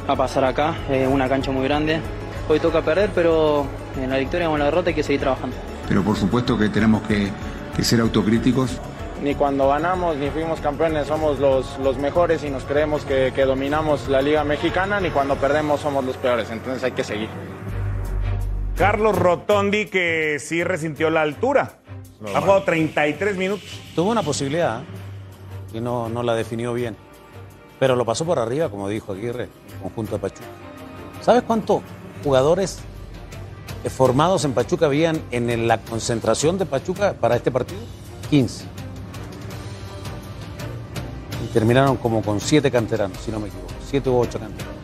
a pasar acá. Es una cancha muy grande. Hoy toca perder, pero en la victoria o en la derrota hay que seguir trabajando. Pero por supuesto que tenemos que, que ser autocríticos. Ni cuando ganamos ni fuimos campeones somos los, los mejores y nos creemos que, que dominamos la Liga Mexicana, ni cuando perdemos somos los peores. Entonces hay que seguir. Carlos Rotondi, que sí resintió la altura. ha jugado 33 minutos. Tuvo una posibilidad y no, no la definió bien. Pero lo pasó por arriba, como dijo Aguirre, el conjunto de Pachuca. ¿Sabes cuántos jugadores eh, formados en Pachuca habían en la concentración de Pachuca para este partido? 15. Y terminaron como con siete canteranos, si no me equivoco. Siete u ocho canteranos.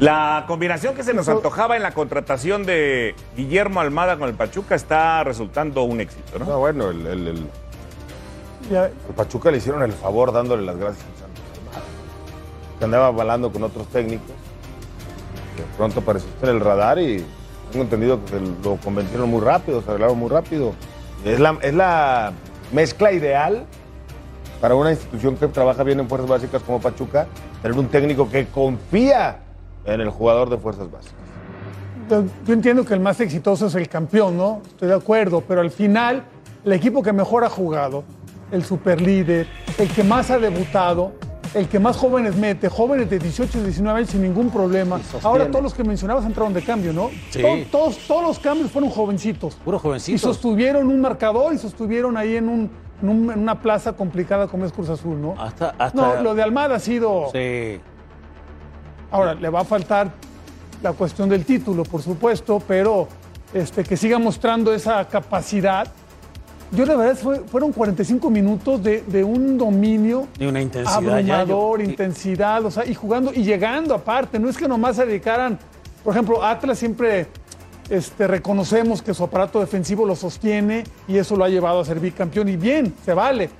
La combinación que se nos antojaba en la contratación de Guillermo Almada con el Pachuca está resultando un éxito, ¿no? No, bueno, el, el- el- Pachuca le hicieron el favor dándole las gracias a Santos Almada, que andaba balando con otros técnicos, que pronto apareciste en el radar y tengo entendido que lo convencieron muy rápido, se arreglaron muy rápido. Es la, es la mezcla ideal para una institución que trabaja bien en fuerzas básicas como Pachuca, tener un técnico que confía en el jugador de fuerzas básicas. yo, entiendo que el más exitoso es el campeón, ¿no? Estoy de acuerdo, pero al final, el equipo que mejor ha jugado, el superlíder, el que más ha debutado, el que más jóvenes mete, jóvenes de 18 19 años sin ningún problema. Ahora todos los que mencionabas entraron de cambio, ¿no? Sí. To- Todos, todos los cambios fueron jovencitos. Puro Y jovencitos. sostuvieron un marcador y sostuvieron ahí en, un, en, un- en una plaza complicada como es Cruz Azul, ¿no? Hasta, hasta- No, lo de Almada ha sido... Sí. Ahora, le va a faltar la cuestión del título, por supuesto, pero este, que siga mostrando esa capacidad. Yo la verdad fue- fueron 45 minutos de, de un dominio Y una intensidad. abrumador, intensidad, o sea, y jugando y llegando aparte. No es que nomás se dedicaran, por ejemplo, Atlas siempre este, reconocemos que su aparato defensivo lo sostiene y eso lo ha llevado a ser bicampeón y bien, se vale.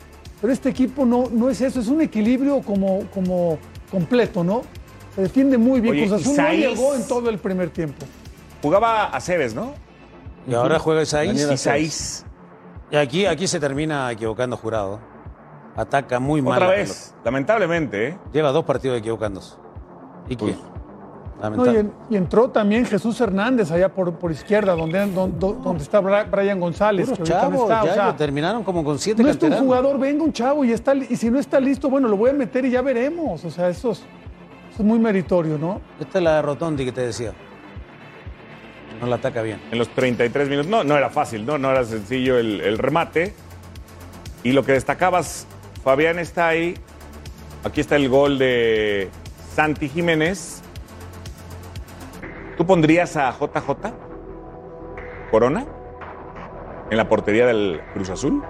Pero este equipo no, no es eso, es un equilibrio como, como completo, ¿no? Se defiende muy bien. Oye, Cruz Azul no llegó en todo el primer tiempo. Jugaba a Cebes, ¿no? Y ahora juega Isaías. Daniel Isaías. Y aquí, aquí se termina equivocando Jurado. Ataca muy mal. Otra vez, lamentablemente, ¿eh? Lleva dos partidos equivocándose. ¿Y qué? No, y, en- y entró también Jesús Hernández allá por, por izquierda, donde, donde, donde está Brian González. Que ahorita no chavos, está, o ya sea, lo terminaron como con siete no es un jugador venga un chavo y, está, y si no está listo, bueno, lo voy a meter y ya veremos. O sea, eso es, eso es muy meritorio, ¿no? Esta es la de Rotondi que te decía. No la ataca bien. En los 33 minutos. No, no era fácil, ¿no? No era sencillo el, el remate. Y lo que destacabas, Fabián está ahí. Aquí está el gol de Santi Jiménez. ¿Tú pondrías a JJ Corona en la portería del Cruz Azul?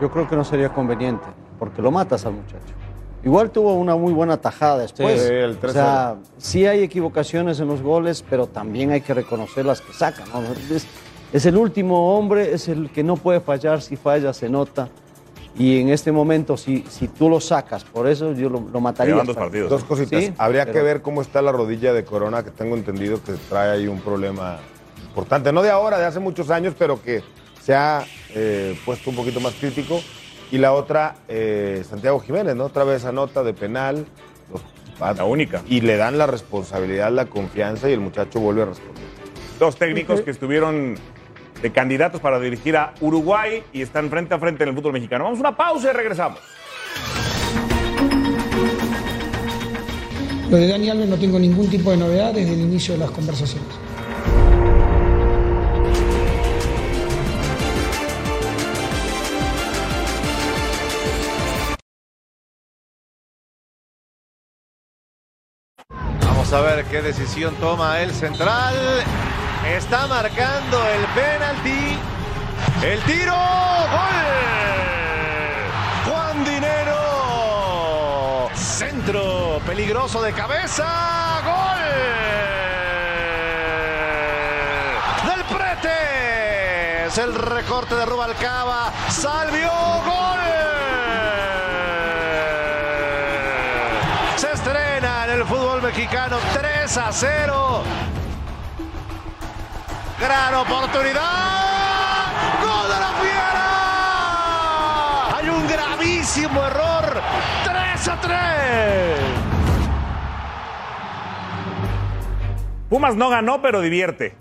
Yo creo que no sería conveniente, porque lo matas al muchacho. Igual tuvo una muy buena tajada después. Sí, el o sea, sí hay equivocaciones en los goles, pero también hay que reconocer las que saca. ¿no? Es, es el último hombre, es el que no puede fallar, si falla se nota. Y en este momento, si, si tú lo sacas, por eso yo lo, lo mataría. Llevan dos partidos. Dos cositas. Sí, Habría que ver cómo está la rodilla de Corona, que tengo entendido que trae ahí un problema importante. No de ahora, de hace muchos años, pero que se ha eh, puesto un poquito más crítico. Y la otra, eh, Santiago Jiménez, ¿no? Otra vez anota de penal. La única. Y le dan la responsabilidad, la confianza y el muchacho vuelve a responder. Dos técnicos que estuvieron de candidatos para dirigir a Uruguay y están frente a frente en el fútbol mexicano. Vamos a una pausa y regresamos. Lo de Dani Alves no tengo ningún tipo de novedad desde el inicio de las conversaciones. Vamos a ver qué decisión toma el central. Está marcando el penalti. El tiro. ¡Gol! Juan Dinero. Centro peligroso de cabeza. ¡Gol! Del Prete. Es el recorte de Rubalcaba. Salvio. ¡Gol! Se estrena en el fútbol mexicano 3 a 0. Gran oportunidad. ¡Gol de la Fiera! Hay un gravísimo error. 3 a 3. Pumas no ganó, pero divierte.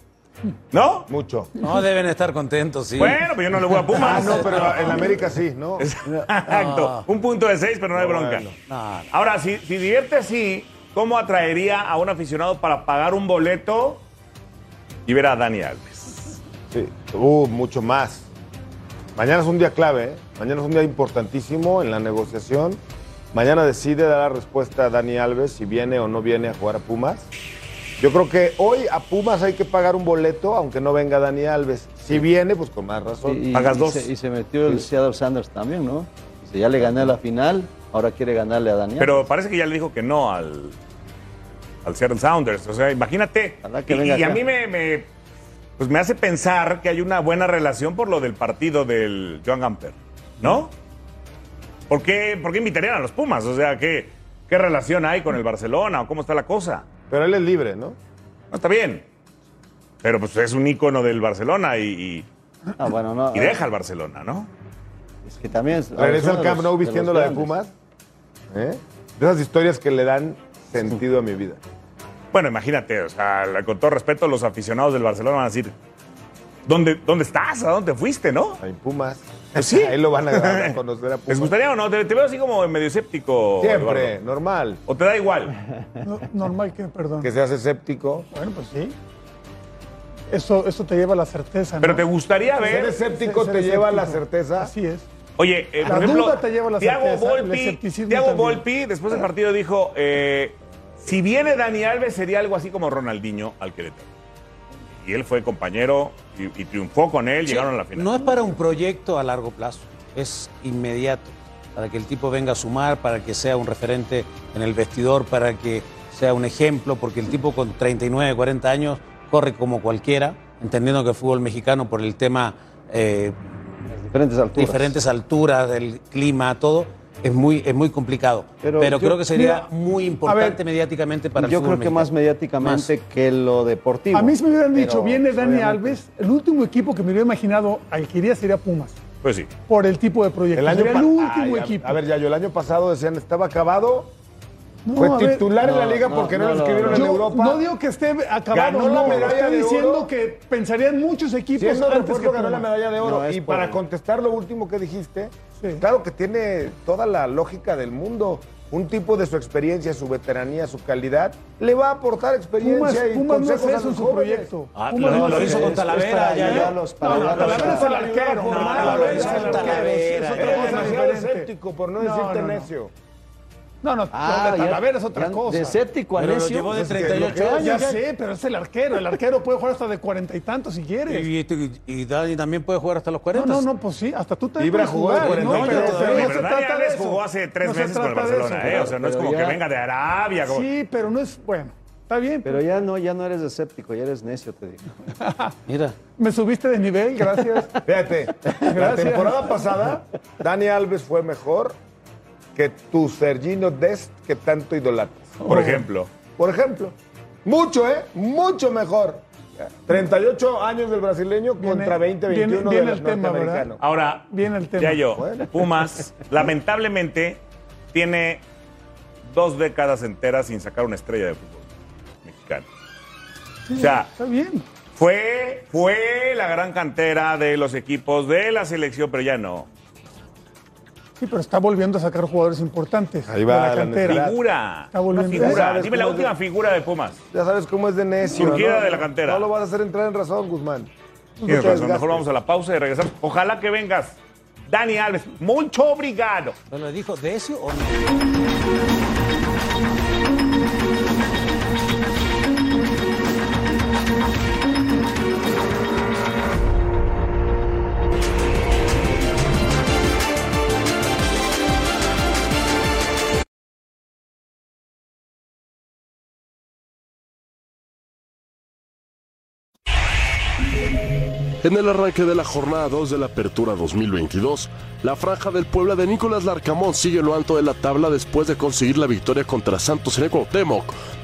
¿No? Mucho. No, deben estar contentos, sí. Bueno, pero yo no le voy a Pumas. Ah, no, pero en América sí, ¿no? Exacto. Un punto de seis, pero no hay bronca. No, Ahora, si, si divierte así, ¿cómo atraería a un aficionado para pagar un boleto y ver a Dani Alves? Sí, uh, mucho más. Mañana es un día clave, ¿eh? Mañana es un día importantísimo en la negociación. Mañana decide dar la respuesta a Dani Alves si viene o no viene a jugar a Pumas. Yo creo que hoy a Pumas hay que pagar un boleto, aunque no venga Dani Alves. Si viene, pues con más razón. Y, y- y se, y se metió el Seattle Sanders también, ¿no? Dice, ya le gané a la final, ahora quiere ganarle a Daniel. Pero parece que ya le dijo que no al, al Seattle Sounders. O sea, imagínate. que y, a mí me, me- pues me hace pensar que hay una buena relación por lo del partido del Joan Gamper, ¿no? ¿Por qué, por qué invitarían a los Pumas? O sea, ¿qué, ¿qué relación hay con el Barcelona o cómo está la cosa? Pero él es libre, ¿no? No, está bien. Pero pues es un ícono del Barcelona y, y- Ah, bueno, no. y deja al Barcelona, ¿no? Es que también. es- Regresa al Camp Nou de vistiendo la de. Pumas. ¿eh? De esas historias que le dan sentido a mi vida. Bueno, imagínate, o sea, con todo respeto, los aficionados del Barcelona van a decir, ¿dónde, dónde estás? ¿A dónde fuiste, no? En Pumas. Pues sí. Ahí lo van a, conocer a Pumas. ¿Les gustaría o no? Te, te veo así como medio escéptico. Siempre, Eduardo. normal. ¿O te da igual? No- normal que, perdón. Que seas escéptico. Bueno, pues sí. Eso, eso te lleva a la certeza. ¿no? Pero te gustaría ver... Ser escéptico Ser te lleva a la certeza. Así es. Oye, eh, La por ejemplo, duda te lleva a la Thiago certeza, Volpi, Thiago también. Volpi, después del partido dijo, eh, si viene Dani Alves sería algo así como Ronaldinho al Querétaro. Y él fue compañero y, y triunfó con él, Sí, llegaron a la final. No es para un proyecto a largo plazo, es inmediato, para que el tipo venga a sumar, para que sea un referente en el vestidor, para que sea un ejemplo, porque el tipo con 39, 40 años corre como cualquiera, entendiendo que el fútbol mexicano por el tema... eh, diferentes alturas. Diferentes alturas, del clima, todo, es muy, es muy complicado. Pero, Pero yo- creo que sería mira, muy importante ver, mediáticamente para el Yo fútbol creo que más mediáticamente que lo deportivo. A mí si me hubieran dicho, Pero, viene Dani obviamente, Alves, el último equipo que me hubiera imaginado al que iría sería Pumas. Pues sí. por el tipo de proyecto. El año el último Ay, equipo. A ver, ya yo el año pasado decían estaba acabado. No, Fue a ver. titular en la No, liga no, porque no, no, lo escribieron no. en Yo Europa. No digo que esté acabado, Ganó la no, medalla estoy de diciendo oro. que pensarían muchos equipos Siendo antes que ganó la medalla de oro. No, es y para contestar lo último que dijiste, claro que tiene toda la lógica del mundo. Un tipo de su experiencia, su veteranía, su calidad, le va a aportar experiencia Pumas, y Pumas no consejos hace a eso en los su jóvenes. proyecto. Ah, Pumas lo- no lo hizo con Talavera, ya, ya. No, no, Talavera es el arquero. No, No, es el no, arquero. Talavera. Es otra cosa demasiado escéptico, por no No, decirte no, no. necio. No, no, Ah, lo de ya- Talavera es otra ya cosa. de escéptico a Pero lo llevó de Pues, 38 que- años. Ya ya. sé, pero es el arquero. El arquero puede jugar hasta de cuarenta y tantos si quieres. Y, y- y Dani también puede jugar hasta los No, 40. no, no, pues sí, hasta tú también Ibra jugó de jugar, 40 ¿no? Pero, pero pero no Pero se Dani trata de eso. jugó hace tres No se meses con el Barcelona, eso. ¿eh? O sea, no es Pero como que venga de Arabia. como- Sí, pero no es, bueno, está bien. Pero ya no, ya no eres escéptico, ya eres necio, te digo. Mira. Me subiste de nivel, gracias. Fíjate, la Gracias. temporada pasada, Dani Alves fue mejor que tu Sergino Dest que tanto idolatras. Por ejemplo. Por ejemplo. Mucho, ¿eh? Mucho mejor. 38 años del brasileño contra 20, 21 viene- viene del norteamericano. Ahora, Viene el tema. ya yo, Bueno. Pumas, lamentablemente, tiene dos décadas enteras sin sacar una estrella de fútbol mexicano. O sea, Está bien. fue, fue la gran cantera de los equipos de la selección, pero ya no. Sí, pero está volviendo a sacar jugadores importantes. Ahí va de la la cantera. necesidad. Figura. Está Una volviendo. figura. ¿Sabes Dime la última de- figura de Pumas. Ya sabes cómo es de necio. Surgida ¿no? de la cantera. No lo vas a hacer entrar en razón, Guzmán. Tienes razón, mejor desgastes. vamos a la pausa y regresamos. Ojalá que vengas. Dani Alves, mucho obrigado. ¿No le dijo Decio o no? En el arranque de la jornada 2 de la Apertura 2022, la franja del Puebla de Nicolás Larcamón sigue lo alto de la tabla después de conseguir la victoria contra Santos en el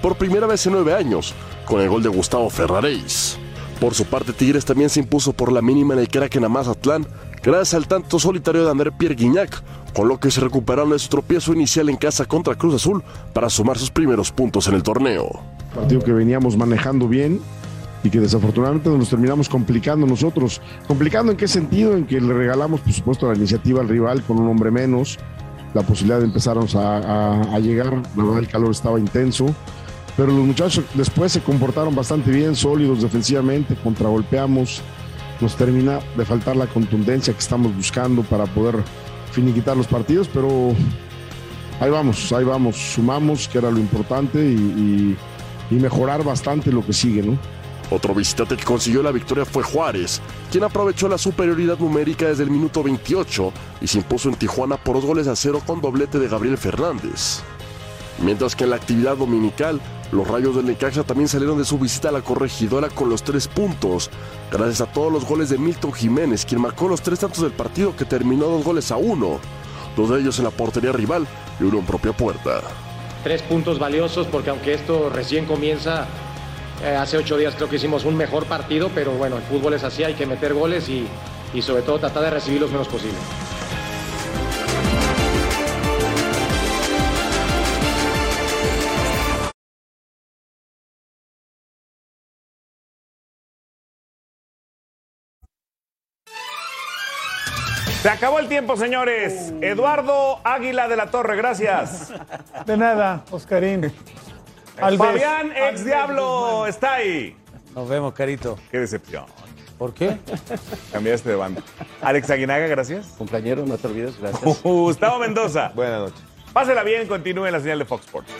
por primera vez en nueve años, con el gol de Gustavo Ferraréis. Por su parte, Tigres también se impuso por la mínima en el Kraken a Mazatlán, gracias al tanto solitario de André Pierre Guignac, con lo que se recuperaron de su tropiezo inicial en casa contra Cruz Azul para sumar sus primeros puntos en el torneo. partido que veníamos manejando bien y que desafortunadamente nos terminamos complicando nosotros. ¿Complicando en qué sentido? En que le regalamos, por supuesto, la iniciativa al rival con un hombre menos, la posibilidad de empezarnos a, llegar, la verdad el calor estaba intenso, pero los muchachos después se comportaron bastante bien, sólidos defensivamente, contragolpeamos, nos termina de faltar la contundencia que estamos buscando para poder finiquitar los partidos, pero ahí vamos, ahí vamos, sumamos, que era lo importante, y mejorar bastante lo que sigue, ¿no? Otro visitante que consiguió la victoria fue Juárez, quien aprovechó la superioridad numérica desde el minuto 28 y se impuso en Tijuana por dos goles a cero con doblete de Gabriel Fernández. Mientras que en la actividad dominical, los rayos del Necaxa también salieron de su visita a la corregidora con los tres puntos, gracias a todos los goles de Milton Jiménez, quien marcó los tres tantos del partido que terminó dos goles a uno, dos de ellos en la portería rival y uno en propia puerta. Tres puntos valiosos porque aunque esto recién comienza, eh, hace ocho días creo que hicimos un mejor partido, pero bueno, el fútbol es así, hay que meter goles y, y sobre todo tratar de recibir los menos posible. Se acabó el tiempo, señores. Eduardo Águila de la Torre, gracias. De nada, Oscarín. Alves. Fabián, ex Alves diablo, Guzmán. está ahí. Nos vemos, Carito. Qué decepción. ¿Por qué? Cambiaste de banda. Alex Aguinaga, gracias. Compañero, no te olvides, gracias. Gustavo Mendoza. Buenas noches. Pásela bien, continúe en la señal de Fox Sports.